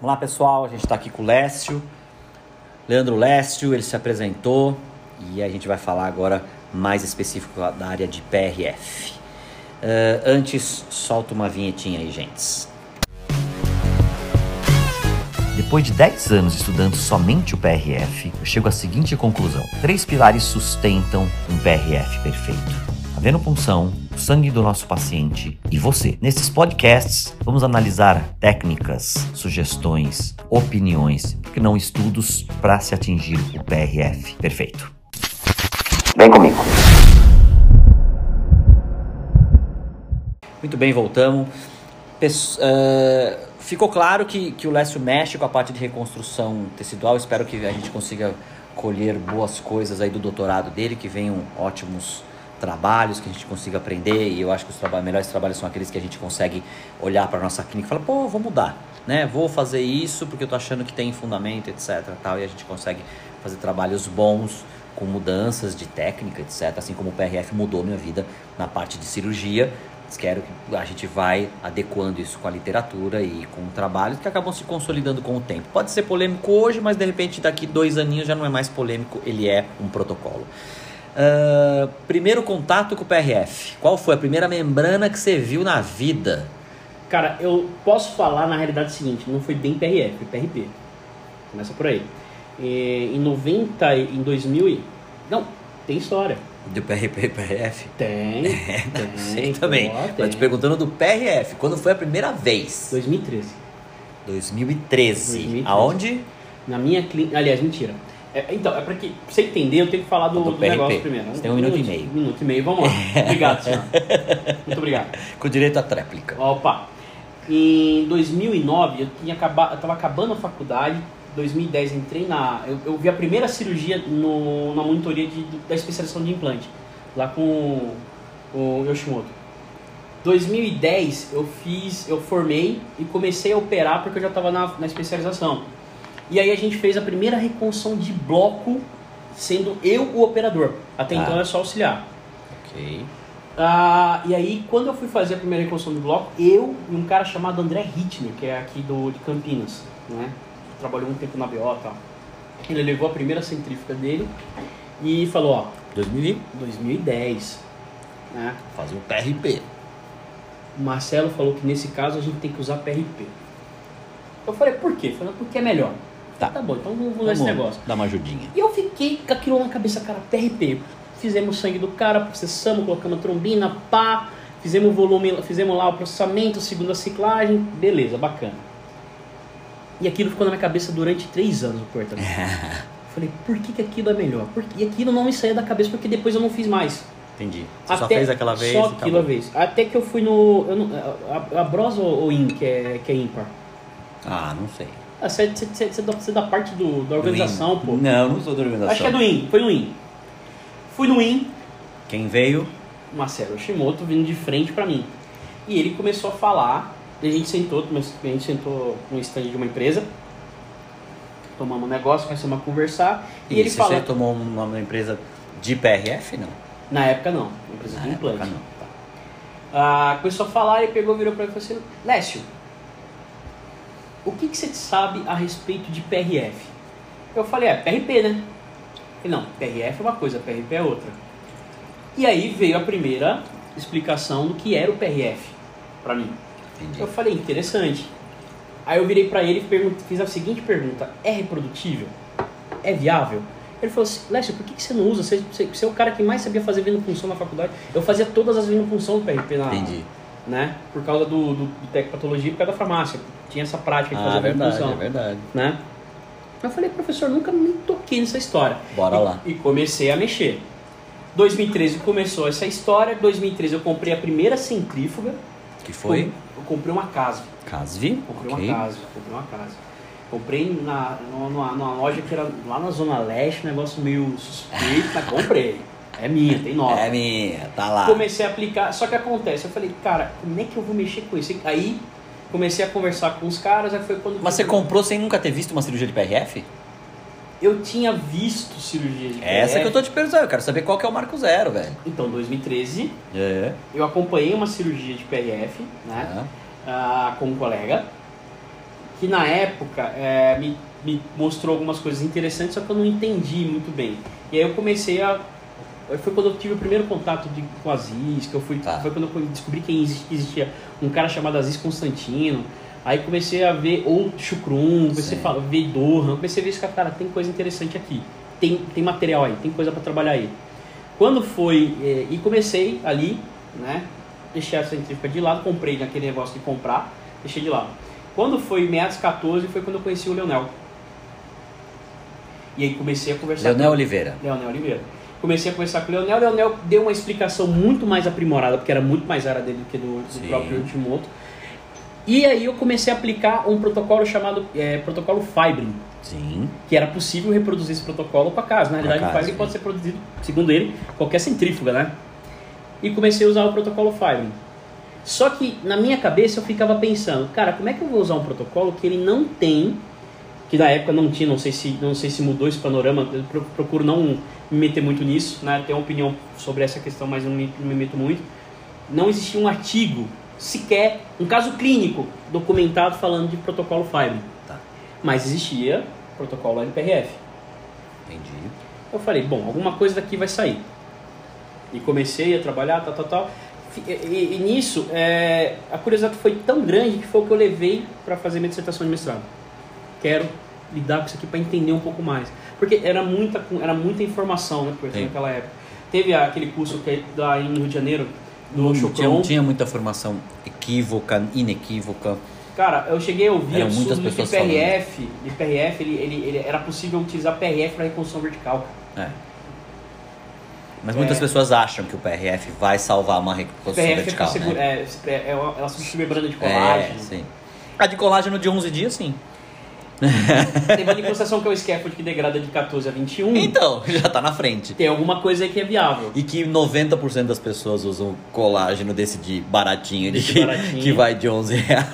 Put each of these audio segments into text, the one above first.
Vamos lá, pessoal. A gente está aqui com o Lécio, Leandro Lécio. Ele se apresentou e a gente vai falar agora mais específico da área de PRF. Uh, antes, solta uma vinhetinha aí, gente. Depois de 10 anos estudando somente o PRF, eu chego à seguinte conclusão: três pilares sustentam um PRF perfeito. A venopunção, o sangue do nosso paciente e você. Nesses podcasts, vamos analisar técnicas, sugestões, opiniões, porque não estudos para se atingir o PRF perfeito. Vem comigo. Muito bem, voltamos. Pesso uh, ficou claro que, que o Lécio mexe com a parte de reconstrução tecidual. Espero que a gente consiga colher boas coisas aí do doutorado dele, que venham ótimos trabalhos que a gente consiga aprender e eu acho que os melhores trabalhos são aqueles que a gente consegue olhar para nossa clínica e falar, pô, vou mudar, né? Vou fazer isso porque eu tô achando que tem fundamento, etc, tal, e a gente consegue fazer trabalhos bons com mudanças de técnica, etc, assim como o PRF mudou minha vida na parte de cirurgia. Quero que a gente vai adequando isso com a literatura e com trabalhos que acabam se consolidando com o tempo. Pode ser polêmico hoje, mas de repente daqui dois aninhos já não é mais polêmico, ele é um protocolo. Uh, primeiro contato com o PRF. Qual foi a primeira membrana que você viu na vida? Cara, eu posso falar na realidade o seguinte, não foi bem PRF, foi PRP. Começa por aí. E, em 90, em 2000 e... Não, tem história. Do PRP e PRF? Tem. É, não tem, sei também. Pô, Mas te perguntando do PRF, quando foi a primeira vez? 2013. 2013. 2013. Aonde? Na minha clínica. Aliás, mentira. É, então, é para que pra você entender, eu tenho que falar do, do, do negócio primeiro. Você tem um, um minuto, minuto, e meio. Um minuto e meio, vamos lá. obrigado, senhor. Muito obrigado. Com direito à tréplica. Opa. Em 2009, eu tinha acabado, eu tava acabando a faculdade. 2010 entrei na, eu, eu vi a primeira cirurgia no, na monitoria de, da especialização de implante, lá com o Yoshimoto. 2010 eu fiz, eu formei e comecei a operar porque eu já estava na, na especialização. E aí a gente fez a primeira reconstrução de bloco, sendo eu o operador. Até ah. então era só auxiliar. Ok. Ah, e aí, quando eu fui fazer a primeira reconstrução de bloco, eu e um cara chamado André Hittner, que é aqui do, de Campinas, né? Trabalhou um tempo na BO e tal. Ele levou a primeira centrífuga dele e falou, ó... 2000? 2010. Né? Fazer um PRP. O Marcelo falou que nesse caso a gente tem que usar PRP. Eu falei, por quê? Falei, porque é melhor. Tá. tá bom, então vamos usar esse negócio. Dá uma ajudinha. E eu fiquei com aquilo na cabeça, cara, PRP. Fizemos sangue do cara, processamos, colocamos trombina, pá, fizemos o volume, fizemos lá o processamento, segunda ciclagem, beleza, bacana. E aquilo ficou na minha cabeça durante três anos o portamento. Falei, por que, que aquilo é melhor? Porque, e aquilo não me saía da cabeça porque depois eu não fiz mais. Entendi. Você Até, só fez aquela vez? Só aquela vez. Até que eu fui no. Eu não, a, a Bros ou, ou IN, que é, que é ímpar? Ah, não sei. Ah, você, é da parte do, da organização, pô. Não, não sou da organização. Acho que é do IN, foi no IN. Fui no IN. Quem veio? Marcelo Shimoto vindo de frente para mim. E ele começou a falar, a gente sentou, a gente sentou no stand de uma empresa, tomamos um negócio, começamos a conversar. E, e ele falou. Você tomou uma empresa de PRF, não? Na época não, uma empresa Na de implante. Época, não. Tá. Ah, começou a falar e pegou, virou para mim e falou assim: Lécio, o que, que você sabe a respeito de PRF? Eu falei, é, PRP, né? Ele, não, PRF é uma coisa, PRP é outra. E aí veio a primeira explicação do que era o PRF para mim. Entendi. Eu falei, interessante. Aí eu virei para ele e fiz a seguinte pergunta: é reprodutível? É viável? Ele falou assim, Lécio, por que, que você não usa? Você, você, você, é o cara que mais sabia fazer vindo função na faculdade. Eu fazia todas as vindo função do PRP na, Entendi né? Por causa do, do, do tecpatologia, por causa da farmácia. Tinha essa prática de ah, fazer é verdade, é verdade. Né? Eu falei, professor, nunca me toquei nessa história. Bora e, lá. E comecei a mexer. 2013 começou essa história. 2013 eu comprei a primeira centrífuga. Que foi? Eu comprei uma Casve. Casve? Comprei okay. uma Casve. Comprei uma Casve. Comprei na, numa, numa loja que era lá na Zona Leste, um negócio meio suspeito, mas comprei. É minha, tem nota. É minha, tá lá. Comecei a aplicar, só que acontece, eu falei, cara, como é que eu vou mexer com isso? Aí comecei a conversar com os caras, aí foi quando... Mas você comprou sem nunca ter visto uma cirurgia de PRF? Eu tinha visto cirurgia de PRF. Essa que eu tô te perguntando, eu quero saber qual que é o marco zero, velho. Então, 2013, é. eu acompanhei uma cirurgia de PRF, né, é. uh, com um colega, que na época é, me, me mostrou algumas coisas interessantes, só que eu não entendi muito bem. E aí eu comecei a foi quando eu tive o primeiro contato de, com Aziz, que eu fui, tá. foi quando eu descobri que existia um cara chamado Aziz Constantino. Aí comecei a ver ou Chukrum, comecei Sim. a ver Dohan, comecei a ver isso, cara, tem coisa interessante aqui. Tem, tem material aí, tem coisa para trabalhar aí. Quando foi, é, e comecei ali, né, deixei a centrífuga de lado, comprei naquele negócio de comprar, deixei de lado. Quando foi meados 14, foi quando eu conheci o Leonel. E aí comecei a conversar Leonel com... Oliveira. Leonel Oliveira. Comecei a conversar com o Leonel, o Leonel deu uma explicação muito mais aprimorada, porque era muito mais área dele do que do, do próprio Ultimoto. E aí eu comecei a aplicar um protocolo chamado é, protocolo Fibrin. Sim. Que era possível reproduzir esse protocolo com a casa. Na realidade, o Fibrin pode ser produzido, segundo ele, qualquer centrífuga, né? E comecei a usar o protocolo Fibrin. Só que na minha cabeça eu ficava pensando, cara, como é que eu vou usar um protocolo que ele não tem, que na época não tinha, não sei se, não sei se mudou esse panorama, eu procuro não me meter muito nisso, né? Tenho uma opinião sobre essa questão, mas não me, não me meto muito. Não existia um artigo, sequer um caso clínico documentado falando de protocolo Fibre. Tá. Mas existia protocolo LPRF. Entendi. Eu falei, bom, alguma coisa daqui vai sair. E comecei a trabalhar, tal, tal, tal. E, e, e nisso, é, a curiosidade foi tão grande que foi o que eu levei para fazer minha dissertação de mestrado. Quero lidar com isso aqui para entender um pouco mais. Porque era muita, era muita informação, né, por naquela época. Teve aquele curso que é da, em Rio de Janeiro, do não tinha, tinha muita informação equívoca, inequívoca. Cara, eu cheguei a ouvir Eram pessoas de PRF, de PRF ele, ele, ele, era possível utilizar PRF para reconstrução vertical. É. Mas muitas é. pessoas acham que o PRF vai salvar uma reconstrução PRF é vertical. É, né? é, é, ela substitui membrana de colágeno. É, sim. A de colágeno de 11 dias, sim. Tem uma lipoação que é o scaffold que degrada de 14 a 21. Então, já tá na frente. Tem alguma coisa aí que é viável. E que 90% das pessoas usam colágeno desse de baratinho, de que, baratinho. que vai de 11 reais,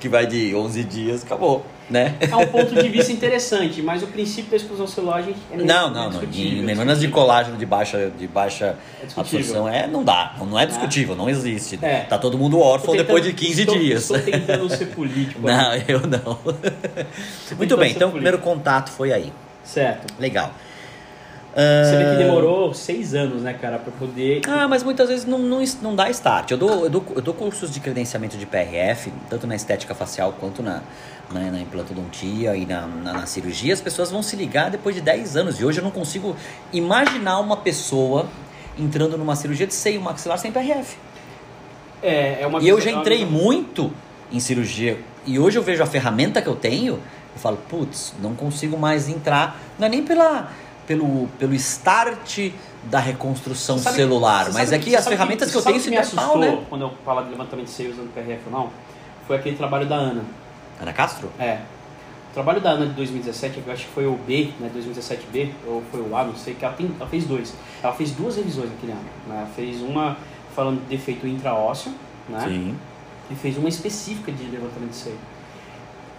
que vai de 11 dias, acabou né? É um ponto de vista interessante, mas o princípio da exclusão celular a gente é Não, não, não. Em membranas de colágeno de baixa, de baixa é absorção é, não dá. Não é discutível, é. não existe. É. Tá todo mundo órfão tentando, depois de 15 estou, dias. Estou tentando ser político. não, aí. eu não. Muito bem, então o primeiro contato foi aí. Certo. Legal. Você vê que demorou seis anos, né, cara, para poder. Ah, mas muitas vezes não, não, não dá start. Eu dou, eu, dou, eu dou cursos de credenciamento de PRF, tanto na estética facial quanto na, na, na implantodontia e na, na, na, cirurgia. As pessoas vão se ligar depois de 10 anos. E hoje eu não consigo imaginar uma pessoa entrando numa cirurgia de seio maxilar sem PRF. É, é uma E eu já entrei muito em cirurgia. E hoje eu vejo a ferramenta que eu tenho. Eu falo, putz, não consigo mais entrar. Não é nem pela pelo, pelo start da reconstrução sabe, celular. Mas aqui é as ferramentas que, que eu tenho se me assustou pau, né? quando eu falo de levantamento de seio usando PRF ou não, foi aquele trabalho da Ana. Ana Castro? É. O trabalho da Ana de 2017, eu acho que foi o B, né, 2017B, ou foi o A, não sei, que ela, tem, ela fez dois. Ela fez duas revisões naquele ano. Né? Ela fez uma falando de defeito intraósseo, né? Sim. E fez uma específica de levantamento de seio.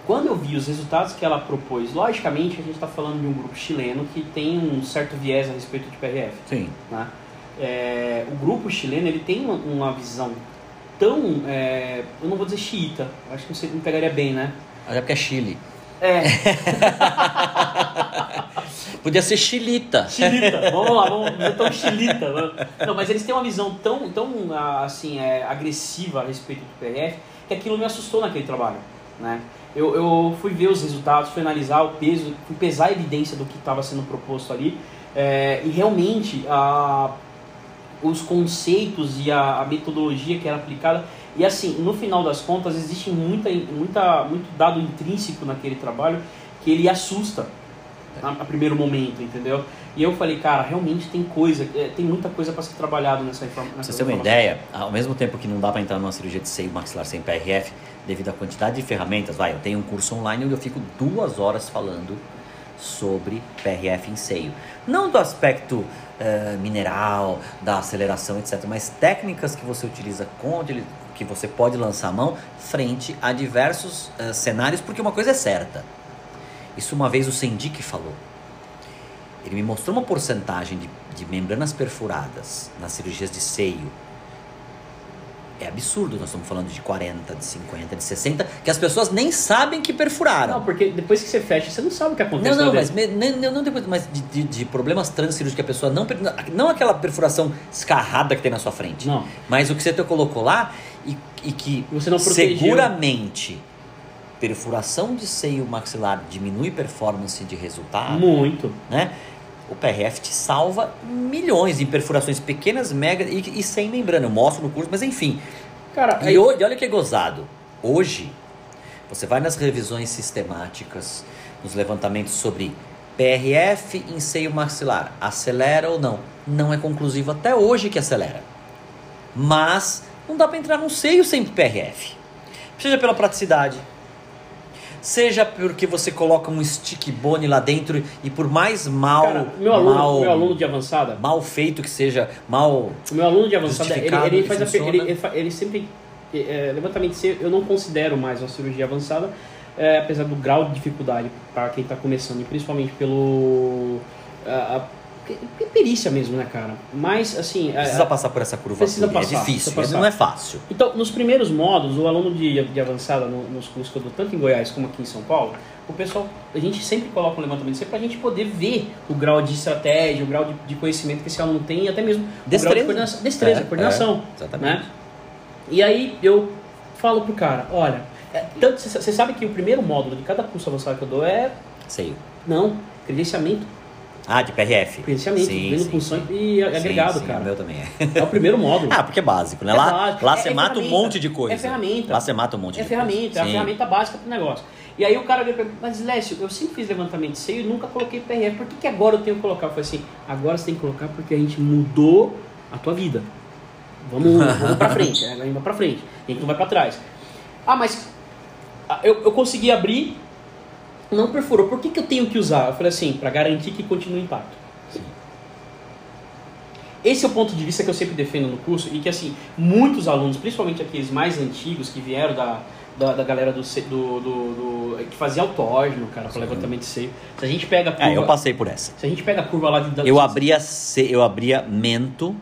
Quando eu vi os resultados que ela propôs, logicamente a gente está falando de um grupo chileno que tem um certo viés a respeito de PRF. Sim. Né? É, o grupo chileno ele tem uma, uma visão tão, é, eu não vou dizer xiita, acho que você não pegaria bem, né? Até porque é Chile. É. Podia ser chilita. Chilita, vamos lá, vamos ver tão chilita. Não, mas eles têm uma visão tão, tão assim, é, agressiva a respeito do PRF que aquilo me assustou naquele trabalho, né? eu, eu fui ver os resultados, fui analisar o peso, fui pesar a evidência do que estava sendo proposto ali. É, e realmente a, os conceitos e a, a, metodologia que era aplicada. E assim, no final das contas, existe muita, muita, muito dado intrínseco naquele trabalho que ele assusta a, a primeiro momento, entendeu? E eu falei, cara, realmente tem coisa, é, tem muita coisa para ser trabalhado nessa informação. Pra você ter uma ideia, ao mesmo tempo que não dá para entrar numa cirurgia de seio maxilar sem PRF, devido à quantidade de ferramentas. Vai, eu tenho um curso online onde eu fico duas horas falando sobre PRF em seio. Não do aspecto uh, mineral, da aceleração, etc., mas técnicas que você utiliza com que você pode lançar a mão frente a diversos uh, cenários, porque uma coisa é certa. Isso uma vez o Sendik falou. Ele me mostrou uma porcentagem de, de membranas perfuradas nas cirurgias de seio é absurdo. Nós estamos falando de 40, de 50, de 60, que as pessoas nem sabem que perfuraram. Não, porque depois que você fecha, você não sabe o que acontece. Não, não, mas, me- não, não depois, mas de, de, de problemas transcirúrgicos que a pessoa não. Não aquela perfuração escarrada que tem na sua frente. Não. Mas o que você te colocou lá e, e que Você não protegeu. seguramente perfuração de seio maxilar diminui performance de resultado, Muito. né? O PRF te salva milhões em perfurações pequenas, mega e, e sem membrana. Eu mostro no curso, mas enfim. Cara, E aí, hoje, olha que gozado. Hoje, você vai nas revisões sistemáticas, nos levantamentos sobre PRF em seio maxilar, acelera ou não? Não é conclusivo até hoje que acelera. Mas não dá para entrar num seio sem PRF. Seja pela praticidade, seja porque você coloca um stick bone lá dentro e por mais mal, cara, meu aluno, mal, meu aluno de avançada, mal feito que seja, mal o meu aluno de avançada, ele, ele faz a, ele, ele, sempre é, levantamento de eu não considero mais uma cirurgia avançada, é, apesar do grau de dificuldade para quem está começando, e principalmente pelo a, a- pe- perícia mesmo, né, cara? Mas assim, é, Precisa passar por essa curva. Precisa toda, passar, é difícil, não é fácil. Então, nos primeiros módulos, o aluno de, de avançada no- nos cursos que eu dou, tanto em Goiás como aqui em São Paulo, o pessoal, a gente sempre coloca um levantamento para a gente poder ver o grau de estratégia, o grau de, de conhecimento que esse aluno tem e até mesmo o grau de Destreza. coordenação. Destreza, É, coordenação. é, exatamente. Né? E aí eu falo pro cara, olha, é, tanto você sabe que o primeiro módulo de cada curso avançado que eu dou é, Seio. não, credenciamento. Ah, de PRF. Credenciamento, Sim, sim, e agregado, Sim, cara. O meu também é. É o primeiro módulo. Ah, porque é básico, né? É lá básico. lá É- você é mata um ferramenta. monte de coisa. É ferramenta. Lá você mata um monte É de ferramenta, coisa. é a Sim. ferramenta básica pro negócio. E aí o cara veio pra mim, mas Lécio, eu sempre fiz levantamento de seio e nunca coloquei PRF. Por que, que agora eu tenho que colocar? Eu falei assim, agora você tem que colocar porque a gente mudou a tua vida. Vamos, vamos pra frente, né? a gente vai pra frente, a gente não vai pra trás. Ah, mas ah, eu, eu consegui abrir, não perfurou, por que, que eu tenho que usar? Eu falei assim, pra garantir que continue intacto. Esse é o ponto de vista que eu sempre defendo no curso e que, assim, muitos alunos, principalmente aqueles mais antigos que vieram da, da, da galera do, do, do, do- que fazia autógeno, cara, para levantamento de seio. Se a gente pega a curva, É, eu passei por essa. se a gente pega a curva lá de da- Eu abria, ce- eu abria mento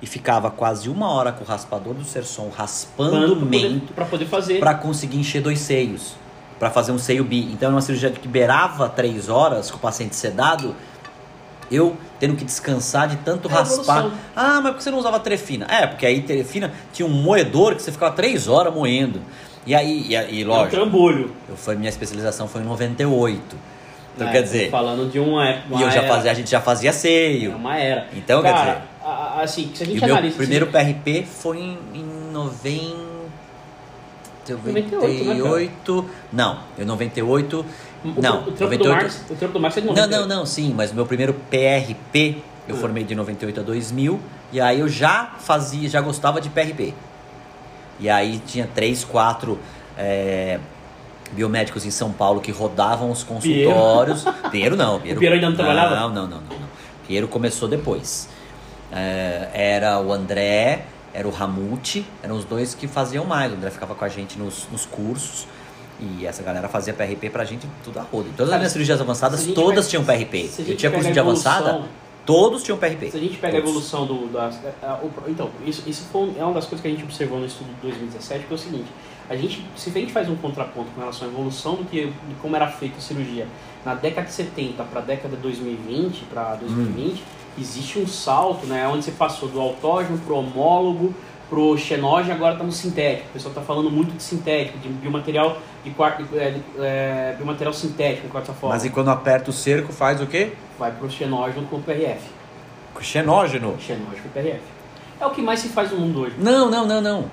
e ficava quase uma hora com o raspador do Serson raspando para mento pra poder fazer. para conseguir encher dois seios, para fazer um seio bi. Então, é uma cirurgia que beirava três horas com o paciente sedado, eu tendo que descansar de tanto É raspar. Ah, mas por que você não usava trefina? É, porque aí trefina tinha um moedor que você ficava três horas moendo. E aí, e, aí, É um lógico, trambolho. eu, foi, minha especialização foi em 98. Então, É, quer dizer, Falando de uma época. e eu já era. fazia, a gente já fazia É seio. uma era. Então, quer Cara, dizer- a- a- assim, se a E gente o meu analisa. primeiro assim, PRP foi em, em 90, 98, né, cara? 98. Não, em 98. o, não, o, trampo 98. do Marx, o trampo do Marx é de Não, 98. não, não, sim, mas o meu primeiro PRP eu Ah. formei de 98 a 2000 e aí eu já fazia, já gostava de PRP. E aí tinha três, quatro é, biomédicos em São Paulo que rodavam os consultórios. Piero não, Piero, Piero ainda não trabalhava? Não, não, não, não, não. Piero começou depois. É, era o André, era o Ramute, eram os dois que faziam mais. O André ficava com a gente nos, nos cursos. E essa galera fazia PRP pra gente tudo a roda. E todas as minhas cirurgias avançadas, a todas pega- tinham PRP. a Eu tinha curso a de avançada, todos tinham PRP. Se a gente pega a Todos. evolução do. Das, a- o- então, isso, isso foi, é uma das coisas que a gente observou no estudo de 2017, que é o seguinte: a gente, se a gente faz um contraponto com relação à evolução do que de como era feita a cirurgia na década de 70 para a década de 2020, para 2020, existe um salto, né? Onde você passou do autógeno pro homólogo, pro xenógeno, agora está no sintético. O pessoal está falando muito de sintético, de biomaterial de quarta, é, é, biomaterial sintético, de quarta forma. Mas e quando aperta o cerco, faz o quê? Vai pro xenógeno com o PRF. Xenógeno. Xenógeno com PRF. É o que mais se faz no mundo hoje. Não, não, não, não.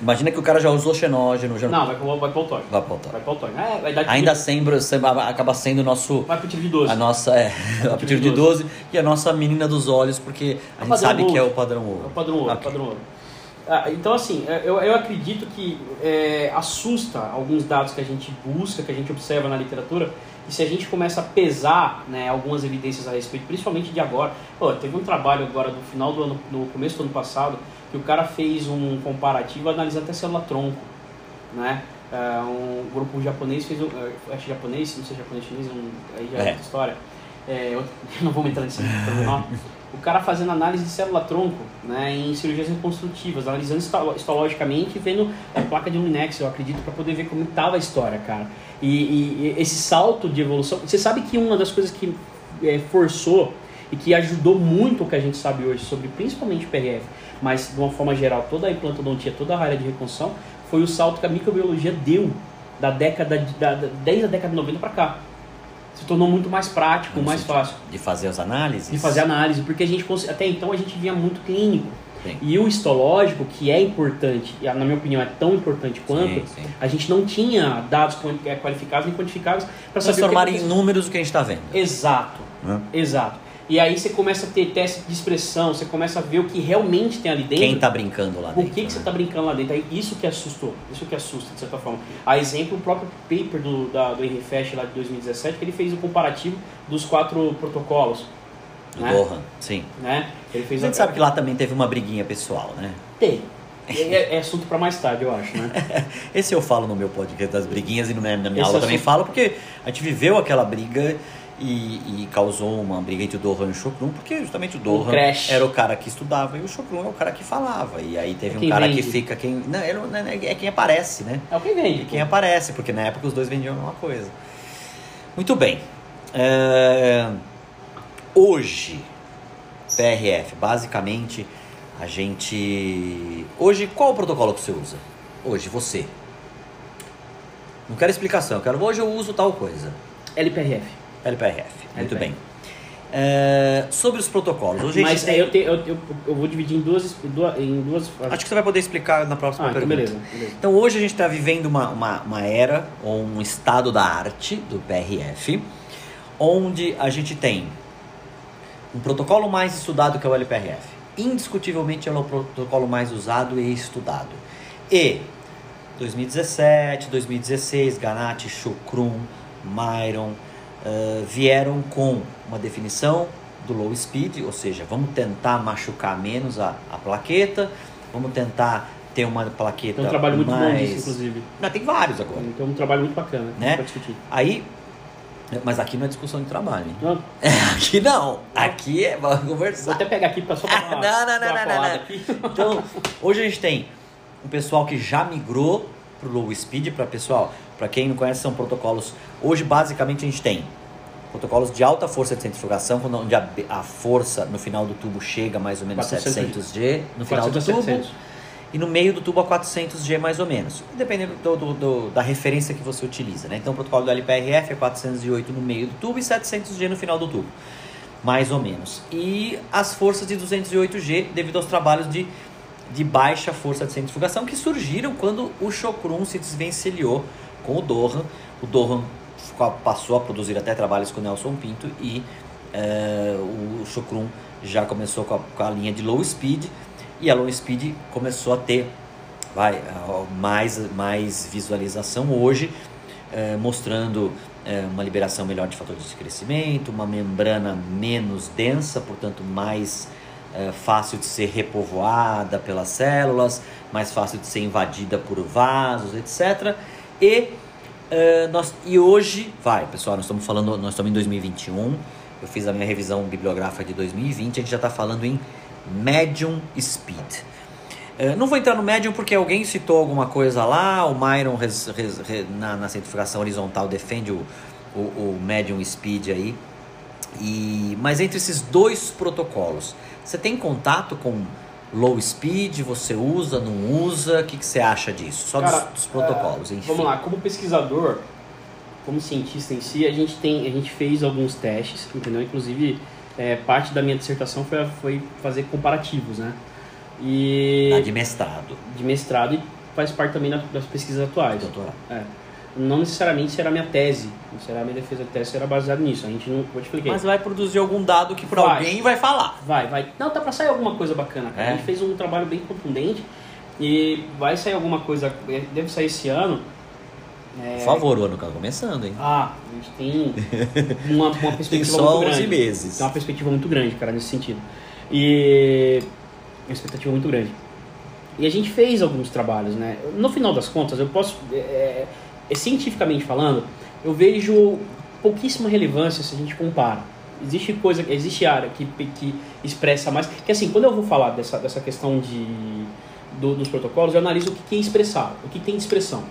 Imagina que o cara já usou xenógeno, já Não, vai pro, vai pro autógeno. vai voltar. Vai pro autógeno. É, vai dar tiro- Ainda sempre sempre acaba sendo o nosso Vai pro tiro de 12. a nossa é, a partir de 12 e a nossa menina dos olhos, porque a É o gente sabe que é ouro. o padrão É o ouro. padrão ouro. Ok. padrão ouro. Ah, então, assim, é, eu, eu acredito que é, assusta alguns dados que a gente busca, que a gente observa na literatura, e se a gente começa a pesar né, algumas evidências a respeito, principalmente de agora. Pô, teve um trabalho agora no final do ano, no começo do ano passado, que o cara fez um comparativo analisando até célula-tronco, né? É, um grupo japonês fez um, é, acho japonês, não sei japonês chinês, um, aí já é É. outra história. É, eu não vou entrar nisso o cara fazendo análise de célula-tronco né, em cirurgias reconstrutivas, analisando histologicamente e vendo a placa de Luminex, eu acredito, para poder ver como estava a história, cara. E, e, esse salto de evolução. Você sabe que uma das coisas que é, forçou e que ajudou muito o que a gente sabe hoje sobre principalmente o PRF, mas de uma forma geral toda a implantodontia, toda a área de reconstrução, foi o salto que a microbiologia deu da década de, da, desde a década de 90 para cá se tornou muito mais prático, no mais fácil. De fazer as análises? De fazer análise, porque a gente até então a gente via muito clínico. Sim. E o histológico, que é importante, e na minha opinião é tão importante quanto, sim, sim. a gente não tinha dados é, qualificados nem quantificáveis para saber. Transformar em números o que a gente está vendo. Exato. Exato. E aí você começa a ter teste de expressão, você começa a ver o que realmente tem ali dentro. Quem está brincando lá dentro. O que, que né? você está brincando lá dentro. Aí, isso que assustou, isso que assusta, de certa forma. A exemplo, o próprio paper do, da, do RFest lá de 2017, que ele fez o comparativo dos quatro protocolos. Do né? Gohan, sim. Né? Ele fez a gente a... sabe que lá também teve uma briguinha pessoal, né? Tem. É, é, assunto para mais tarde, eu acho, né? Esse eu falo no meu podcast das briguinhas e na minha Esse aula assunto... também falo, porque a gente viveu aquela briga e, e, causou uma briga entre o Dohan e o Chocrum, porque justamente o Dohan era o cara que estudava e o Chocrum é o cara que falava. E aí teve é um cara vende. que fica quem. Não, é quem aparece, né? É o que vende. É quem aparece, porque na época os dois vendiam a mesma coisa. Muito bem. É... Hoje, PRF, basicamente, a gente. Hoje, qual o protocolo que você usa? Hoje, você. Não quero explicação, eu quero. Hoje eu uso tal coisa. LPRF. LPRF. Muito bem. É, sobre os protocolos. Hoje Mas tem... eu, te, eu, eu, eu, vou dividir em duas, em duas. Acho que você vai poder explicar na próxima ah, então pergunta. Então, beleza, beleza. Então hoje a gente está vivendo uma, uma, uma era, ou um estado da arte do PRF, onde a gente tem um protocolo mais estudado que é o LPRF. Indiscutivelmente é o protocolo mais usado e estudado. E 2017, 2016, Ganatti, Chukrum, Myron uh, vieram com uma definição do low speed, ou seja, vamos tentar machucar menos a, a plaqueta, vamos tentar ter uma plaqueta Tem um trabalho muito mais... bom disso, inclusive. Não, tem vários agora. Tem um trabalho muito bacana né? para discutir. Aí, mas aqui não é discussão de trabalho, hein? Não. aqui não. Aqui é vamos conversar. Vou até pegar aqui para só pra uma, não, não, não, não, não, não. Então, hoje a gente tem um pessoal que já migrou pro low speed, para pessoal, para quem não conhece, são protocolos. Hoje, basicamente, a gente tem protocolos de alta força de centrifugação, onde a, a força no final do tubo chega mais ou menos 400 G no final do tubo. 700. E no meio do tubo a 400 G mais ou menos, dependendo do, do, do, da referência que você utiliza. Né? Então o protocolo do LPRF é 408 no meio do tubo e 700 G no final do tubo, mais ou menos. E as forças de 208 G devido aos trabalhos de de baixa força de centrifugação que surgiram quando o Chocrum se desvencilhou com o Dohan. O Dohan passou a produzir até trabalhos com Nelson Pinto e uh, o Chocrum já começou com a, com a, linha de low speed e a low speed começou a ter vai, mais, mais visualização hoje, uh, mostrando uh, uma liberação melhor de fatores de crescimento, uma membrana menos densa, portanto mais fácil de ser repovoada pelas células, mais fácil de ser invadida por vasos, etc. E, uh, nós, e hoje, vai pessoal, nós estamos falando, nós estamos em 2021, eu fiz a minha revisão bibliográfica de 2020, a gente já está falando em medium speed. Uh, não vou entrar no medium porque alguém citou alguma coisa lá, o Myron res, res, res, na, na centrifugação horizontal defende o, o, o medium speed aí. E, mas entre esses dois protocolos, você tem contato com low speed? Você usa, não usa? O que, que você acha disso? Só Cara, dos, dos, protocolos, é, enfim. Vamos lá, como pesquisador, como cientista em si, a gente tem, a gente fez alguns testes, entendeu? Inclusive, é, parte da minha dissertação foi, foi fazer comparativos, né? E... Ah, de mestrado. De mestrado e faz parte também das pesquisas atuais. Doutorado. É não necessariamente será minha tese, não será minha defesa de tese, será baseado nisso. A gente não, vou te explicar. Mas vai produzir algum dado que para alguém vai falar. Vai, vai. Não, tá para sair alguma coisa bacana, cara. É. A gente fez um trabalho bem contundente e vai sair alguma coisa, deve sair esse ano. É... Por favor, o ano tá começando, hein? Ah, a gente tem uma, uma perspectiva tem só muito 11 grande. meses. Tem uma perspectiva muito grande, cara, nesse sentido. E uma expectativa muito grande. E a gente fez alguns trabalhos, né? No final das contas, eu posso é, cientificamente falando, eu vejo pouquíssima relevância se a gente compara. Existe coisa, existe área que, que expressa mais. Que assim, quando eu vou falar dessa, dessa questão de, do, dos protocolos, eu analiso o que, que é expressar, o que tem de expressão.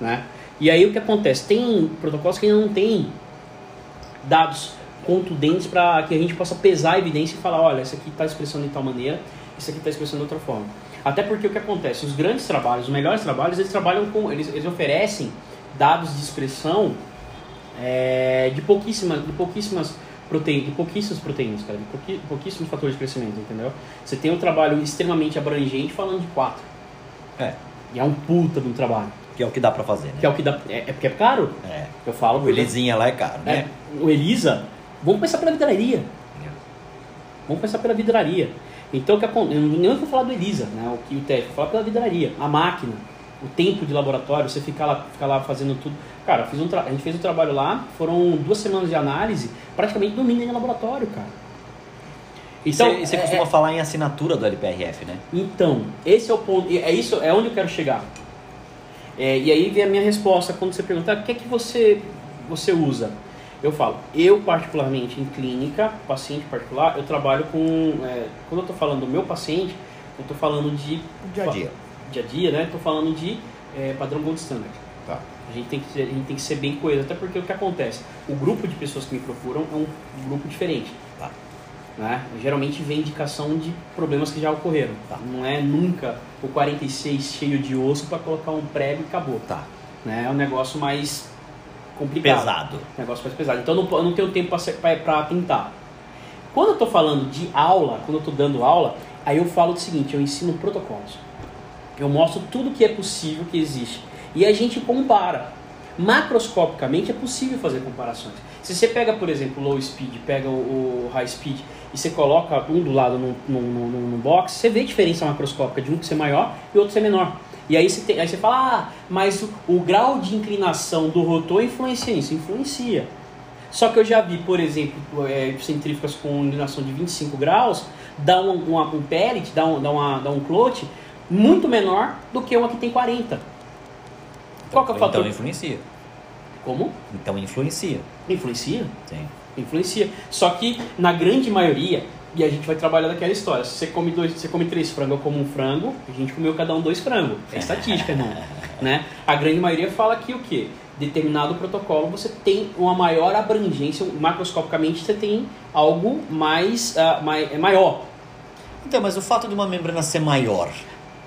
Né? E aí o que acontece? Tem protocolos que ainda não tem dados contundentes para que a gente possa pesar a evidência e falar, olha, esse aqui está expressando de tal maneira, esse aqui está expressando de outra forma. Até porque o que acontece? Os grandes trabalhos, os melhores trabalhos, eles trabalham com. Eles, eles oferecem dados de expressão é, de pouquíssimas, de pouquíssimas proteínas, de pouquíssimas proteínas, cara, de pouquíssimos fatores de crescimento, entendeu? Você tem um trabalho extremamente abrangente falando de quatro. É. E é um puta de um trabalho. Que é o que dá pra fazer, né? Que é o que dá. É, é porque é caro? É. Eu falo. O Elisinha lá é caro, né? é, o Elisa, vamos começar pela vidraria. Vamos começar pela vidraria. Então, que eu não vou falar do Elisa, né, o que o teste, vou falar pela vidraria. A máquina, o tempo de laboratório, você ficar lá, ficar lá fazendo tudo. Cara, fiz um a gente fez um trabalho lá, foram duas semanas de análise, praticamente domingo em laboratório, cara. E você é- costuma é- falar em assinatura do LPRF, né? Então, esse é o ponto, é isso, é onde eu quero chegar. É, e aí vem a minha resposta quando você perguntar o que é que você, você usa. Eu falo, eu particularmente em clínica, paciente particular, eu trabalho com. é, quando eu estou falando do meu paciente, eu estou falando de. Dia a dia. Dia a dia, né? Estou falando de é, padrão gold standard. Tá. A gente, tem que ser, a gente tem que ser bem coeso, até porque o que acontece? O grupo de pessoas que me procuram é um grupo diferente. Tá. Né? Geralmente vem indicação de problemas que já ocorreram. Tá. Não é nunca o 46 cheio de osso para colocar um prego e acabou. Tá. Né? É um negócio mais complicado. Pesado. Negócio mais pesado. Então eu não, eu não tenho tempo para tentar. Quando eu estou falando de aula, quando eu estou dando aula, aí eu falo o seguinte, eu ensino protocolos. Eu mostro tudo que é possível que existe. E a gente compara. Macroscopicamente é possível fazer comparações. Se você pega, por exemplo, o low speed, pega o, high speed e você coloca um do lado no, box, você vê a diferença macroscópica de um ser maior e outro ser menor. E aí você, tem, aí você fala, ah, mas o, o grau de inclinação do rotor influencia nisso. Influencia. Só que eu já vi, por exemplo, é, centrífugas com inclinação de 25 graus, dá um, uma- um pellet, dá um, dá, uma, dá um clote muito menor do que uma que tem 40. Qual que é o fator? Então influencia. Como? Então influencia. Influencia? Sim. Influencia. Só que na grande maioria, e a gente vai trabalhar daquela história, se você come, dois, você come três frangos, eu como um frango, a gente comeu cada um dois frangos. É estatística, irmão. né? A grande maioria fala que o quê? Determinado protocolo você tem uma maior abrangência, macroscopicamente você tem algo mais, ah, mai- é maior. Então, mas o fato de uma membrana ser maior,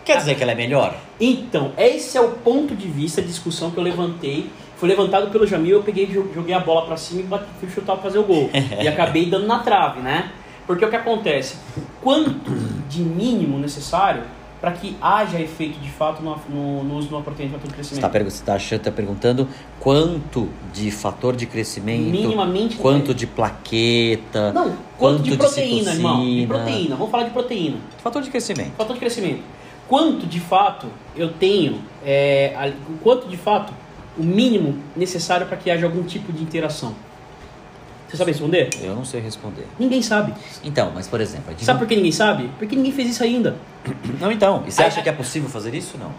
quer dizer que ela é melhor? Então, esse é o ponto de vista, a discussão que eu levantei. Foi levantado pelo Jamil, eu peguei, jo- joguei a bola pra cima e bati- fui chutar pra fazer o gol. e acabei dando na trave, né? Porque o que acontece? Quanto de mínimo necessário para que haja efeito de fato no, no, no uso de uma proteína de fator de Você crescimento? está pergu você tá achando, tá perguntando quanto de fator de crescimento, Minimamente. quanto de plaqueta, Não, quanto, quanto de de proteína, irmão? De proteína. Vamos falar de proteína. fator de crescimento. Fator de crescimento. Quanto de fato eu tenho, é, quanto de fato o mínimo necessário para que haja algum tipo de interação? Você sabe responder? Eu não sei responder. Ninguém sabe. Então, mas por exemplo, Sabe por que ninguém sabe? Porque ninguém fez isso ainda. não... então, e você acha que é possível fazer isso? Não.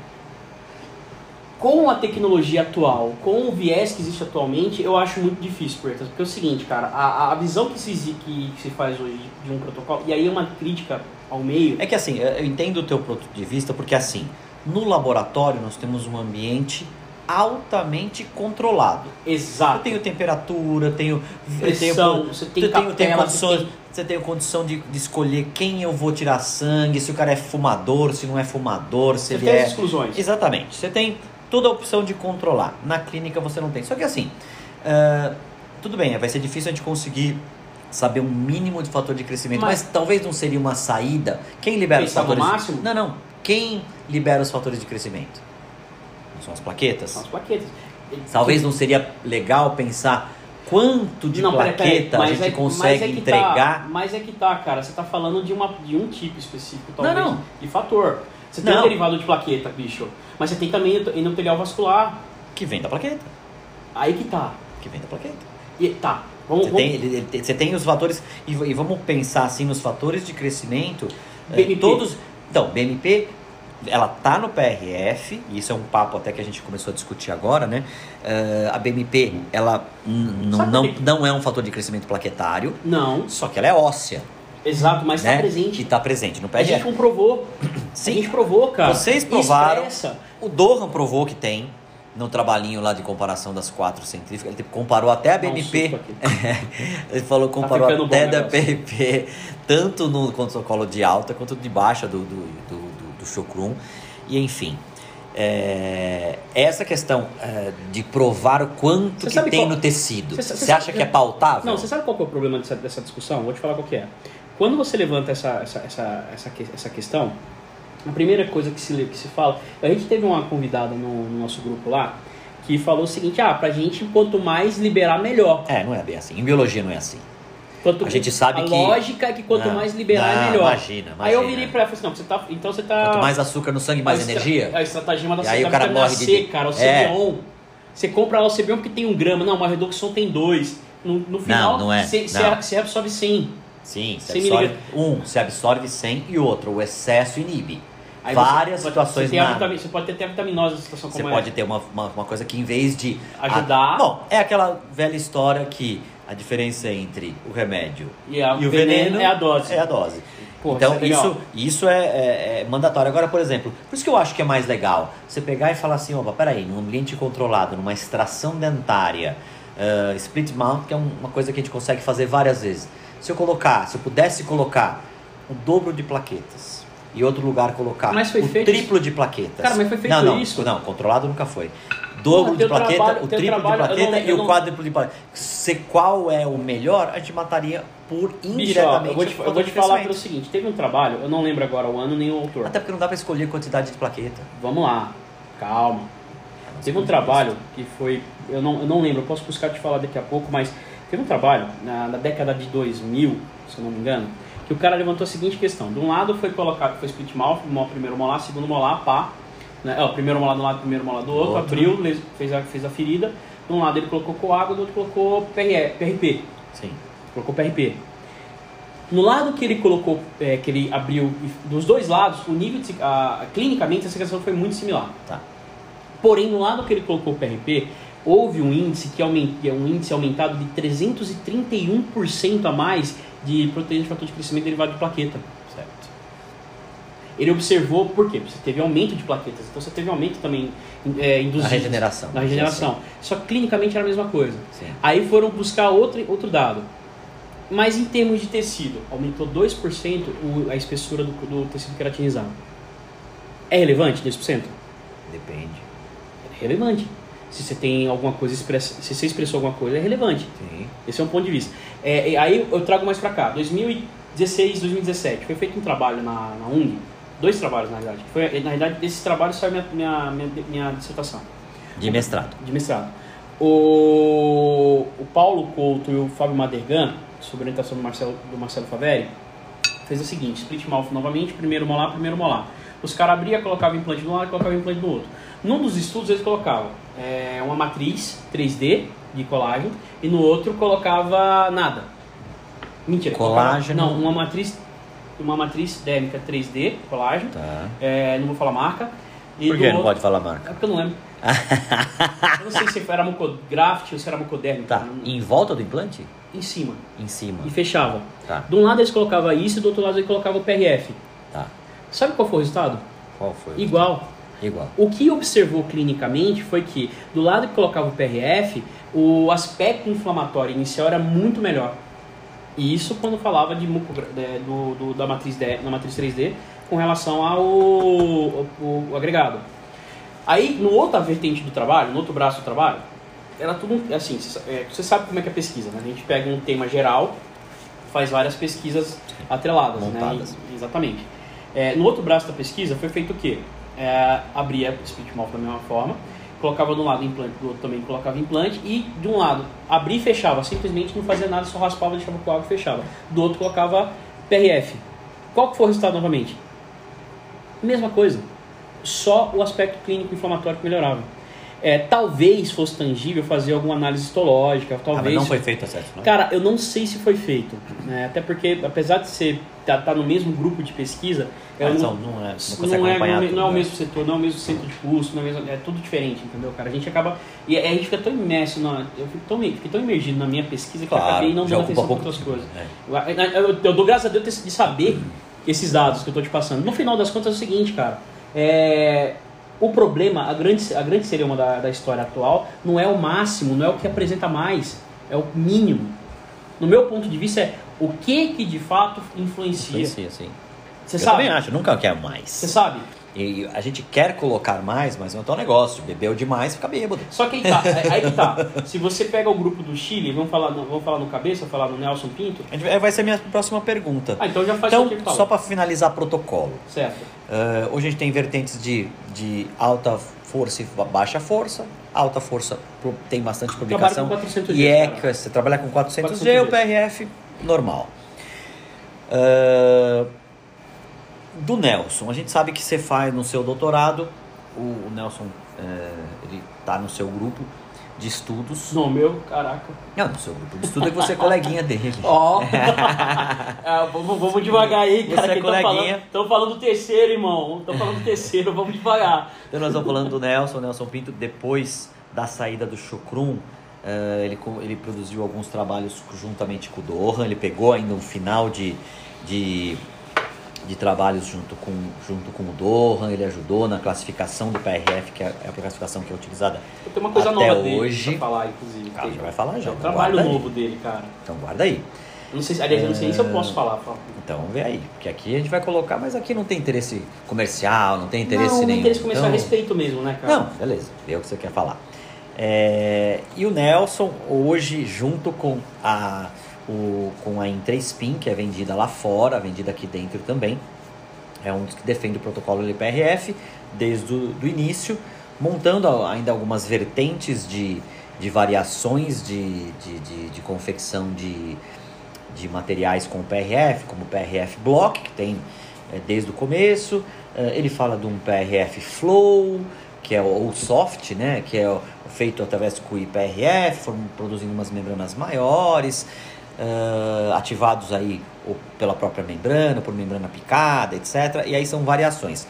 Com a tecnologia atual, com o viés que existe atualmente, eu acho muito difícil, Puertas. Porque é o seguinte, cara, a, a visão que se, que se faz hoje de um protocolo, e aí é uma crítica ao meio, É que assim, eu entendo o teu ponto de vista, porque assim, no laboratório nós temos um ambiente altamente controlado. Eu exato. tenho temperatura, tenho Pressão, tenho, você tem eu tenho, tenho capela, condições, você você tem condição de, de escolher quem eu vou tirar sangue, se o cara é fumador, se não é fumador, se Você ele tem é as exclusões. Exatamente. Você tem toda a opção de controlar. Na clínica você não tem. Só que assim, ah, tudo bem, vai ser difícil a gente conseguir saber um mínimo de fator de crescimento, mas, Mas- talvez não seria uma saída. Quem libera os fatores? máximo? Não, não. Quem libera os fatores de crescimento? São as plaquetas. São as plaquetas. Talvez não seria legal pensar quanto de Não, plaqueta a gente é- consegue é que entregar. Tá, mas é que tá, cara. Você tá falando de, uma, de um tipo específico, talvez. Não, não. De fator. Você tem Não. um derivado de plaqueta, bicho. Mas você tem também endotelial vascular. Que vem da plaqueta. Aí que tá. Que vem da plaqueta. E, tá. Vamos, Você vamos- tem, ele- ele- você tem os fatores. E, e vamos pensar assim nos fatores de crescimento. eh, BMP. todos. Então, BMP, ela tá no PRF, e isso é um papo até que a gente começou a discutir agora, né? Uh, a BMP, ela não, não, é um fator de crescimento plaquetário. Não. Só que ela é óssea. Exato, mas está né? presente. E está presente no PRF. A gente comprovou. Sim. A gente provou, cara. Vocês provaram. Expressa. O Dohan provou que tem no trabalhinho lá de comparação das quatro centrífugas. Ele comparou até a BMP. ele falou, comparou tá até da BMP, tanto no protocolo de alta quanto de baixa do, do, do, do Chocrum. E enfim. É, essa questão é, de provar o quanto que tem qual, no tecido, você acha que é pautável? Não, você sabe qual é o problema dessa, dessa discussão? Vou te falar qual que é. Quando você levanta essa, essa, essa, essa, essa questão, a primeira coisa que se, que se fala, a gente teve uma convidada no, no nosso grupo lá que falou o seguinte: ah, pra gente quanto mais liberar, melhor. É, não é bem assim. Em biologia não é assim. Quanto, a gente sabe a que. A lógica é que quanto não, mais liberar é não, é melhor. Imagina, imagina. Aí eu virei pra ela e falei assim: não, você tá. Então você tá. Quanto mais açúcar no sangue, mais a energia. A estratagema da e aí o cara morre C, de... cara, o CBON. É. Você compra lá o CBON porque tem um grama. Não, uma redução tem dois. No, no final, não, não é. Você, você absorve 100. Sim, você absorve, um, você absorve 100 e outro, o excesso inibe. Aí Várias você, situações você, na... você pode ter até vitaminosa na situação como Você pode ter uma, uma, uma, coisa que em vez de... Ajudar... A, bom, é aquela velha história que a diferença entre o remédio e, a, e o veneno, veneno, é a dose. É a dose. então isso, isso, isso é, é, é, mandatório. Agora, por exemplo, por isso que eu acho que é mais legal você pegar e falar assim, opa, peraí, num ambiente controlado, numa extração dentária, uh, split mount, que é uma coisa que a gente consegue fazer várias vezes. Se eu colocar, se eu pudesse colocar o dobro de plaquetas e outro lugar colocar o triplo de plaquetas. Cara, mas foi feito não, não, isso? Não, controlado nunca foi. Dobro de plaqueta, trabalho, o triplo trabalho, de plaqueta não, e o não... quádruplo de plaqueta. Se qual é o melhor, a gente mataria por indiretamente. Bicho, eu vou te, eu vou te falar pelo seguinte: teve um trabalho, eu não lembro agora o ano nem o autor. Até porque não dá para escolher a quantidade de plaqueta. Vamos lá, calma. Teve um trabalho que foi, eu não, eu não lembro, eu posso buscar te falar daqui a pouco, mas teve um trabalho na, na década de 2000, se eu não me engano, que o cara levantou a seguinte questão. De um lado foi colocado, foi split mouth, primeiro molar, segundo molar, pá. Né? O primeiro molar de um lado, primeiro molar do outro, outro. abriu, fez a, fez a ferida. De um lado ele colocou coágua, do outro colocou PRP. Sim. Colocou PRP. No lado que ele colocou, é, que ele abriu, dos dois lados, o nível de, a, clinicamente essa questão foi muito similar. Tá. Porém, no lado que ele colocou o PRP, houve um índice que, é um índice aumentado de 331% a mais de proteína de fator de crescimento derivado de plaqueta. Ele observou, por quê? Você teve aumento de plaquetas, então você teve aumento também é, induzido. Na regeneração. Na regeneração. Sim, sim. Só que clinicamente era a mesma coisa. Sim. Aí foram buscar outro, outro dado. Mas em termos de tecido, aumentou 2% o, a espessura do, do tecido queratinizado. É relevante 2%? Depende. É relevante. Se você tem alguma coisa expressa, se você expressou alguma coisa, é relevante. Sim. Esse é um ponto de vista. É, aí eu trago mais para cá. 2016, 2017, foi feito um trabalho na, na UNG, dois trabalhos na realidade. Foi, na realidade, desses trabalhos saiu minha, minha, minha, minha dissertação. De mestrado. De mestrado. O, o Paulo Couto e o Fábio Madergan, sob orientação do Marcelo, do Marcelo Faveri, fez o seguinte, split mouth novamente, primeiro molar, primeiro molar. Os caras abriam, colocavam implante de um lado e colocavam implante do outro. Num dos estudos eles colocavam é, uma matriz 3D de colágeno e no outro colocava nada. Mentira. Colágeno? Colocava, não, uma matriz uma matriz dérmica 3D, colágeno. Tá. É, não vou falar marca. E Por que não pode falar marca? É porque eu não lembro. eu não sei se era mucograft ou se era mucodérmico. Tá. Em volta do implante? Em cima. Em cima. E fechava. Tá. De um lado eles colocavam isso e do outro lado eles colocavam o PRF. Tá. Sabe qual foi o resultado? Qual foi? Igual. Igual. O que observou clinicamente foi que do lado que colocava o PRF, o aspecto inflamatório inicial era muito melhor. E isso quando falava de muco, do, do, da matriz, D, da matriz 3D com relação ao, ao, ao, agregado. Aí, no outra vertente do trabalho, no outro braço do trabalho, era tudo assim, é, você sabe como é que é a pesquisa, né? A gente pega um tema geral, faz várias pesquisas atreladas? Montadas. né? E, exatamente. É, no outro braço da pesquisa foi feito o quê? É, abria split mouth da mesma forma, colocava de um lado implante, do outro também colocava implante, e de um lado abria e fechava, simplesmente não fazia nada, só raspava, deixava com água e fechava. Do outro colocava PRF. Qual que foi o resultado novamente? Mesma coisa, só o aspecto clínico inflamatório que melhorava. É, talvez fosse tangível fazer alguma análise histológica, talvez. Ah, mas não foi feito acesso, né? Cara, eu não sei se foi feito. Né? Até porque, apesar de ser tá, tá no mesmo grupo de pesquisa, ah, não, não, é, não, não, é, não, é, não é o mesmo setor, não é o mesmo centro de custo, não é, mesmo, é tudo diferente, entendeu, cara? A gente acaba. E a gente fica tão imerso, na, eu fico tão, fiquei tão imergido na minha pesquisa que claro, eu acabei não dando atenção para outras coisas. É. Eu, eu, eu, dou graças a Deus de saber esses dados que eu tô te passando. No final das contas é o seguinte, cara. É, o problema, a grande, a grande serioma da, da história atual, não é o máximo, não é o que apresenta mais, é o mínimo. No meu ponto de vista, é o que que de fato influencia. Influencia, sim. Você sabe? também acho, nunca quer mais. Você sabe? E a gente quer colocar mais, mas não é tão negócio. Bebeu demais, fica bêbado. Só que aí tá, é, aí que tá. Se você pega o grupo do Chile, vamos falar, vamos falar no cabeça, falar no Nelson Pinto. Vai ser a minha próxima pergunta. Ah, então já faz então, só para finalizar protocolo. Certo. Uh, hoje a gente tem vertentes de, de alta força e baixa força. Alta força tem bastante publicação. Com 400 e é que você trabalha com 400, 400 G, o PRF normal. Uh, do Nelson. A gente sabe que você faz no seu doutorado, o, o Nelson é, ele está no seu grupo de estudos. No meu, caraca. Não, no seu grupo de estudo é que você é coleguinha dele. Ó, oh. é, vamos, vamos devagar aí, cara. Você é coleguinha. Estão falando, do terceiro, irmão. Estão falando do terceiro, vamos devagar. Então nós estamos falando do Nelson, Nelson Pinto, depois da saída do Chocrum. Uh, ele, ele produziu alguns trabalhos juntamente com o Dohan, ele pegou ainda um final de, de de trabalhos junto com, junto com o Dohan, ele ajudou na classificação do PRF, que é a classificação que é utilizada Tem uma coisa até nova hoje. Dele falar, inclusive. Cara, já vai falar já. É um trabalho novo dele, cara. Então guarda aí. Não sei, aliás, eu não sei nem se eu posso falar. Fala. Então ver aí, porque aqui a gente vai colocar, mas aqui não tem interesse comercial, não tem interesse não, nenhum. Não, interesse comercial então... a respeito mesmo, né, cara? Não, beleza, vê o que você quer falar. É... E o Nelson, hoje, junto com a, o, com a Intrespin, que é vendida lá fora, vendida aqui dentro também, é um dos que defende o protocolo LPRF desde o do início, montando ainda algumas vertentes de, de variações de, de, de, de confecção de, de materiais com o PRF, como o PRF Block, que tem é, desde o começo. É, ele fala de um PRF Flow, que é o, soft, né, que é feito através do IPRF, produzindo umas membranas maiores uh, ativados aí ou pela própria membrana, por membrana picada, etc. E aí são variações.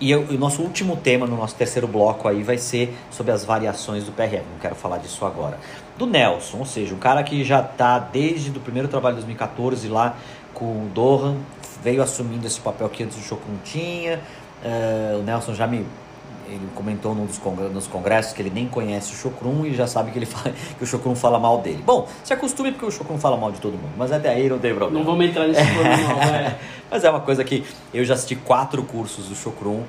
E o nosso último tema no nosso terceiro bloco aí vai ser sobre as variações do PRF. Não quero falar disso agora. Do Nelson, ou seja, um cara que já está desde o primeiro trabalho de 2014 lá com o Dohan, veio assumindo esse papel que antes o Chocum tinha. Uh, o Nelson já me ele comentou num dos congressos, nos congressos que ele nem conhece o Chocrum e já sabe que, ele fala, que o Chocrum fala mal dele. Bom, se acostume porque o Chocrum fala mal de todo mundo, mas até aí não tem problema. Não vamos entrar nesse problema não, é. Mas é uma coisa que eu já assisti quatro cursos do Chocrum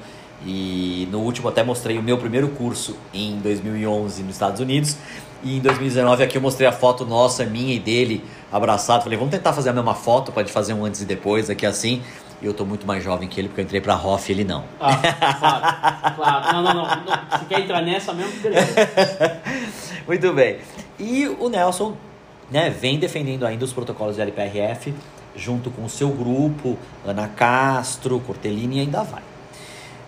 e no último até mostrei o meu primeiro curso em 2011 nos Estados Unidos e em 2019 aqui eu mostrei a foto nossa, minha e dele abraçado. Falei, vamos tentar fazer a mesma foto, pode fazer um antes e depois aqui assim. E eu tô muito mais jovem que ele, porque eu entrei pra Hoff e ele não. Ah, claro, claro. Não, não, não, não. Se quer entrar nessa mesmo, beleza. muito bem. E o Nelson né, vem defendendo ainda os protocolos de LPRF, junto com o seu grupo, Ana Castro, Cortellini e ainda vai.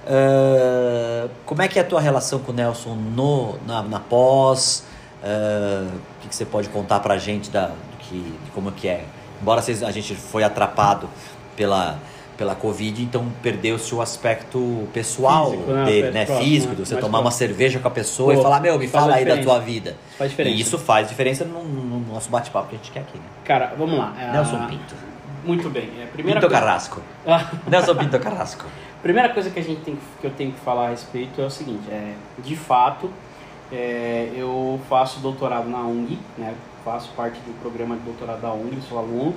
Uh, como é que é a tua relação com o Nelson no, na, na pós? Uh, o que, que, você pode contar pra gente da, do que, de como que é? Embora a gente foi atrapado pela pela Covid, então perdeu-se o aspecto pessoal físico, né? dele, né? Próximo, Físico, né? de você tomar próximo. uma cerveja com a pessoa Pô, e falar, meu, me fala aí da tua vida. Faz diferença. E isso faz diferença no, no nosso bate-papo que a gente quer aqui, né? Cara, vamos lá. É Nelson Pinto. Muito bem. É, primeira Pinto coisa... Carrasco. Nelson Pinto Carrasco. Primeira coisa que, a gente tem, que eu tenho que falar a respeito é o seguinte, é, de fato, é, eu faço doutorado na UNG, né? Faço parte do programa de doutorado da UNG, sou aluno.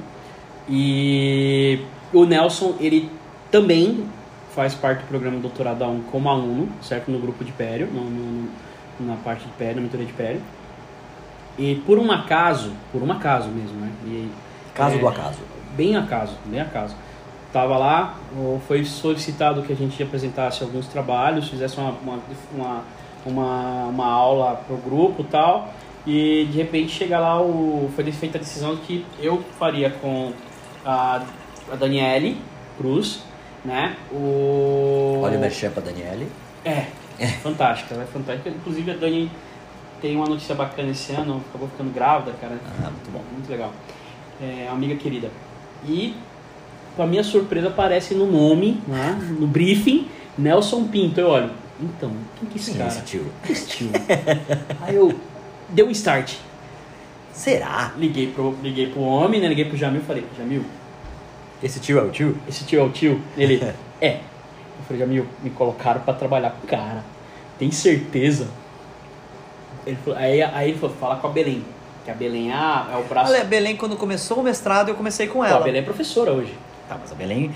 E o Nelson, ele também faz parte do programa doutorado da 1 como aluno, certo? No grupo de Pério, no, no, na parte de Pério, na mentoria de Pério. E por um acaso, por um acaso mesmo, né? E, caso é, do acaso. Bem acaso, bem acaso. Tava lá, foi solicitado que a gente apresentasse alguns trabalhos, fizesse uma, uma, uma, uma, uma aula pro grupo e tal. E de repente chega lá, o, foi feita a decisão que eu faria com a a Daniele Cruz, né? O... Olha o merchan pra Daniele. É, Fantástica, ela é fantástica. Inclusive a Dani tem uma notícia bacana esse ano, acabou ficando grávida, cara. Ah, muito bom. Muito legal. É, amiga querida. E, pra minha surpresa, aparece no nome, né, no briefing, Nelson Pinto. Eu olho, então, quem que é esse Quem é cara? esse tio? Esse tio. Aí eu dei um start. Será? Liguei pro, liguei pro homem, né? Liguei pro Jamil e falei, Jamil, Esse tio é o tio? esse tio é o tio? Ele, é. Eu falei, Jamil, me colocaram pra trabalhar com o cara. Tem certeza? Ele falou, aí, aí ele falou, fala com a Belém. Que a Belém é, a- é o braço. Olha, a Belém, quando começou o mestrado, eu comecei com Pô, ela. a Belém é professora hoje. Tá, mas a Belém,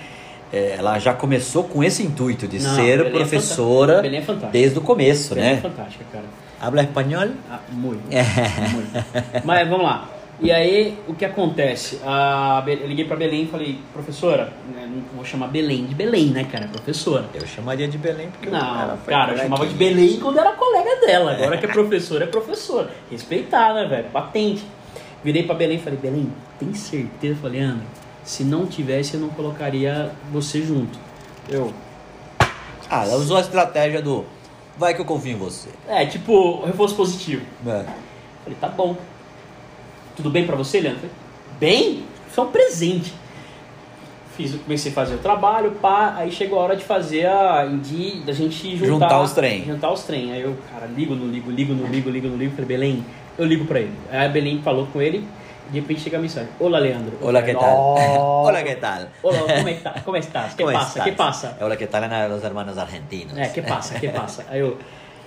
é, ela já começou com esse intuito de Não, ser Belém é professora é desde o começo, Belém é né? fantástica, cara. Habla espanhol? Ah, muito. É. muito. Mas vamos lá. E aí, o que acontece? A Be- eu liguei pra Belém e falei, professora, né, não vou chamar Belém de Belém, né, cara? Professora. Eu chamaria de Belém porque Não, ela foi cara, eu chamava de. Belém quando era colega dela. Agora que é professora, é professora. Respeitar, né, velho? Patente. Virei pra Belém e falei, Belém, tem certeza? Eu falei, Ana, se não tivesse, eu não colocaria você junto. Eu, Ah, ela usou a estratégia do vai que eu confio em você. é, tipo, reforço positivo. É. Falei, tá bom. Tudo bem pra você, Leandro? Falei, bem? Foi um presente. Fiz, comecei a fazer o trabalho, pá, aí chegou a hora de fazer a. de da gente juntar, Juntar os trem. Juntar os trem. Aí eu, cara, ligo, não ligo, ligo, não ligo, ligo, não ligo. Falei, Belém, eu ligo pra ele. Aí a Belém falou com ele, de repente chega a mensagem: Olá, Leandro. Falei, que tal? Hola, que tal? Olá, como estás? Como estás? Que ¿Cómo passa? estás? Que passa? Hola, que tal? Ana, los hermanos argentinos. É, que passa, que passa. Aí eu,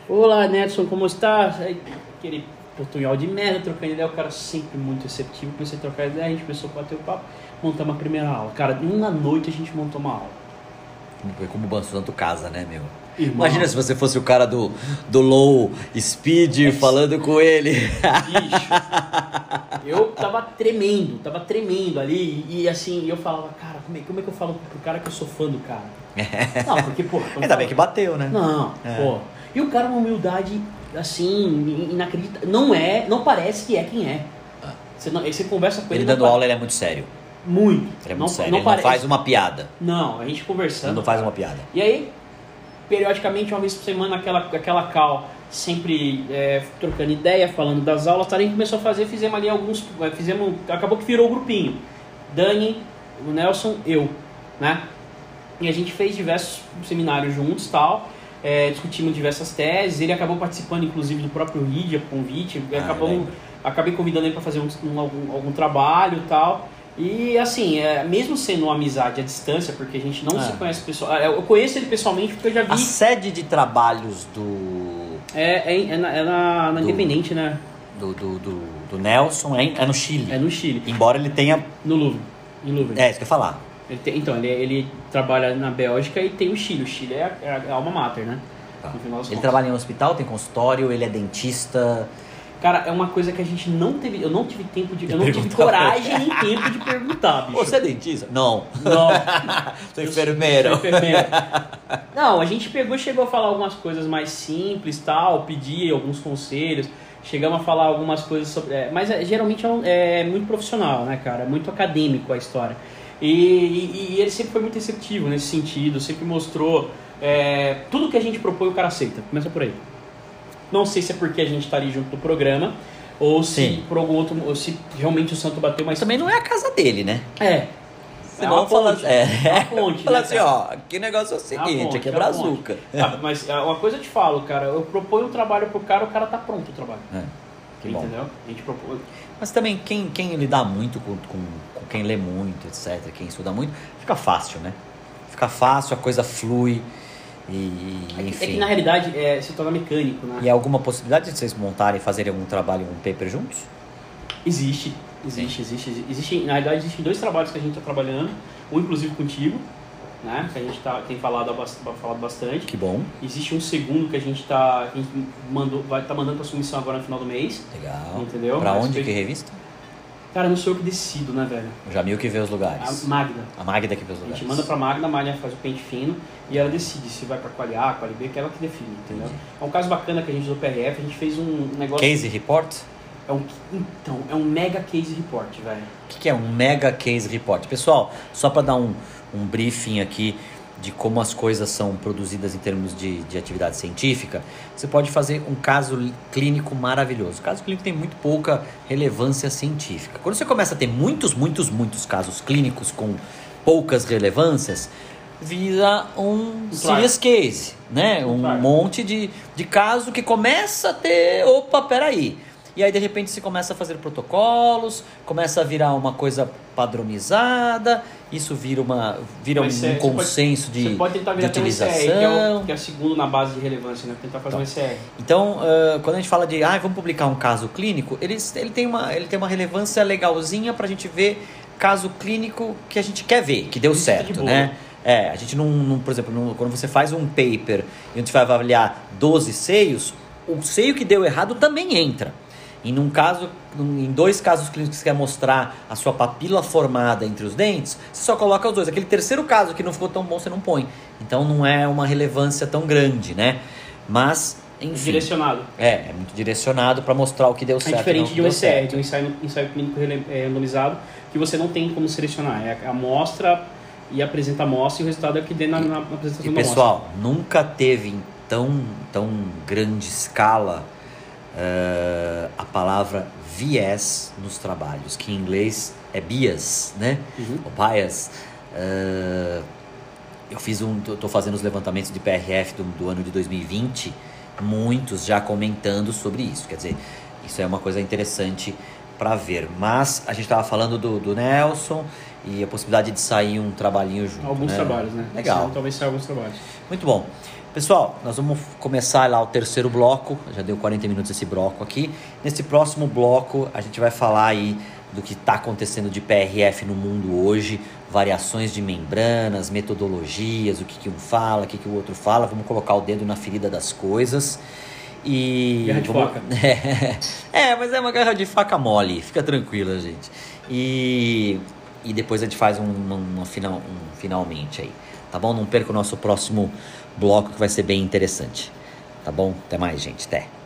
olá, Nedson, como está? Aí, aquele portunhol de merda, trocando ideia, o cara sempre muito receptivo, comecei a trocar ideia, a gente começou a bater o papo, montamos a primeira aula. Cara, uma noite a gente montou uma aula. Foi como o Banso Santo casa, né, meu? Irmão. Imagina se você fosse o cara do, do low speed falando com ele. Bicho, eu tava tremendo, tava tremendo ali, e, assim, eu falava, cara, como é, como é que eu falo pro cara que eu sou fã do cara? Não, porque, pô... Ainda bem que bateu, né? Não, É. pô. E o cara, uma humildade, assim, inacreditável. Não é, não parece que é quem é. Você, não, você conversa com ele. Ele dando aula, ele é muito sério. Muito. Ele é muito não, sério. Não, ele parece. não faz uma piada. Não, a gente Ele conversando. não faz uma piada. E aí, periodicamente, uma vez por semana, aquela, aquela cal, sempre é, trocando ideia, falando das aulas, tá? a gente começou a fazer, fizemos ali alguns. é, Fizemos, acabou que virou o grupinho. Dani, o Nelson, eu, né? E a gente fez diversos seminários juntos tal. É, discutimos diversas teses. Ele acabou participando, inclusive, do próprio RID, a convite. Ah, acabamos, acabei convidando ele para fazer um, um- algum, algum trabalho e tal. E assim, é, mesmo sendo uma amizade à distância, porque a gente não Ah. se conhece pessoalmente. Eu conheço ele pessoalmente porque eu já vi. A sede de trabalhos do, É, é, é na, é na- na Do- Independente, né? do, do, do, do Nelson é, em- é no Chile. É no Chile. Embora ele tenha. No Louvre. Em Louvre. É, isso que eu ia falar. Ele tem- então, ele, ele trabalha na Bélgica e tem o Chile. O Chile é a, é a alma mater, né? Tá. Ele trabalha em um hospital, tem consultório, ele é dentista. Cara, é uma coisa que a gente não teve. Eu não tive tempo de. Eu não tive coragem nem tempo de perguntar, bicho. Você é dentista? Não. Não. Sou enfermeiro. sou enfermeiro. Não, a gente pegou, chegou a falar algumas coisas mais simples, tal, pedir alguns conselhos, chegamos a falar algumas coisas sobre. é, mas é, geralmente é, um- é muito profissional, né, cara? É muito acadêmico a história. E, e- e ele sempre foi muito receptivo nesse sentido, sempre mostrou é, tudo que a gente propõe o cara aceita. Começa por aí. Não sei se é porque a gente tá ali junto do programa, ou se Sim. por algum outro. ou se realmente o santo bateu, mas. Também não é a casa dele, né? É. Senão uma fala, ponte. é, É uma ponte, fala né, assim, cara? ó, o negócio é o seguinte, ponte, aqui é é brazuca. Ah, mas ah, uma coisa eu te falo, cara, eu proponho um trabalho pro cara, o cara tá pronto o trabalho. É, que bom. entendeu? A gente propõe. Mas também, quem, quem lidar muito com, com, com quem lê muito, etc., quem estuda muito, fica fácil, né? Fica fácil, a coisa flui e, É que, enfim. é que na realidade é, se torna mecânico, né? E há alguma possibilidade de vocês montarem e fazerem algum trabalho, um paper juntos? Existe, existe, existe, existe. Na realidade existem dois trabalhos que a gente tá trabalhando, um inclusive contigo, né? Que a gente tá, tem falado, falado bastante. Que bom, Existe um segundo que a gente tá. A gente mandou, vai tá mandando pra submissão agora no final do mês. legal. Entendeu? Pra Mas onde? foi- Que revista? Cara, não sou eu que decido, né, velho? O Jamil que vê os A lugares. Magda. A Magda que vê os A lugares. gente manda pra Magna, a Magna faz o pente fino e ela decide se vai pra quali A, quali B, que é ela que define, entendeu? Entendi. É um caso bacana que a gente do PRF, a gente fez um negócio. Case report? É um, então, é um mega case report, velho. O que que é um mega case report? Pessoal, só para dar um, um briefing aqui de como as coisas são produzidas em termos de, de atividade científica, você pode fazer um caso clínico maravilhoso. O caso clínico tem muito pouca relevância científica. Quando você começa a ter muitos, muitos, muitos casos clínicos com poucas relevâncias, vira um serious case, né? Um monte de, de caso que começa a ter, opa, peraí. E aí de repente se começa a fazer protocolos, começa a virar uma coisa padronizada, isso vira uma vira um, um consenso pode, de, você pode tentar virar de utilização. Um SR, que, é o, que é segundo na base de relevância, né? Tentar fazer então, um SR. Então, uh, quando a gente fala de, ah, vamos publicar um caso clínico, ele, ele, tem, uma, ele tem uma relevância legalzinha para a gente ver caso clínico que a gente quer ver, que deu isso certo, de né? É, a gente não, não por exemplo, não, quando você faz um paper e a gente vai avaliar 12 seios, o seio que deu errado também entra. E num caso, em dois casos clínicos que você quer mostrar a sua papila formada entre os dentes, você só coloca os dois. Aquele terceiro caso que não ficou tão bom, você não põe. Então não é uma relevância tão grande, né? Mas, enfim. Direcionado. É, é muito direcionado para mostrar o que deu é certo. É diferente de um ECR, de um ensaio, ensaio clínico é, randomizado, que você não tem como selecionar. É a amostra e apresenta a amostra e o resultado é o que dê na, na apresentação e, da pessoal, nunca teve em tão, tão grande escala uh, a palavra viés nos trabalhos, que em inglês é bias, né? Uhum. O bias. Uh, eu fiz um, estou fazendo os levantamentos de PRF do, do ano de 2020, muitos já comentando sobre isso. Quer dizer, isso é uma coisa interessante para ver. Mas a gente estava falando do, do, Nelson e a possibilidade de sair um trabalhinho junto. Alguns né? trabalhos, né? Legal. talvez saia alguns trabalhos. Muito bom. Pessoal, nós vamos começar lá o terceiro bloco. Já deu 40 minutos esse bloco aqui. Nesse próximo bloco, a gente vai falar aí do que está acontecendo de PRF no mundo hoje, variações de membranas, metodologias, o que, que um fala, o que, que o outro fala. Vamos colocar o dedo na ferida das coisas. E. Guerra de vamos... faca. é, mas é uma guerra de faca mole, fica tranquila, gente. E, e depois a gente faz um, um, um, final, um finalmente aí. Tá bom? Não perca o nosso próximo bloco que vai ser bem interessante. Tá bom? Até mais, gente. Até.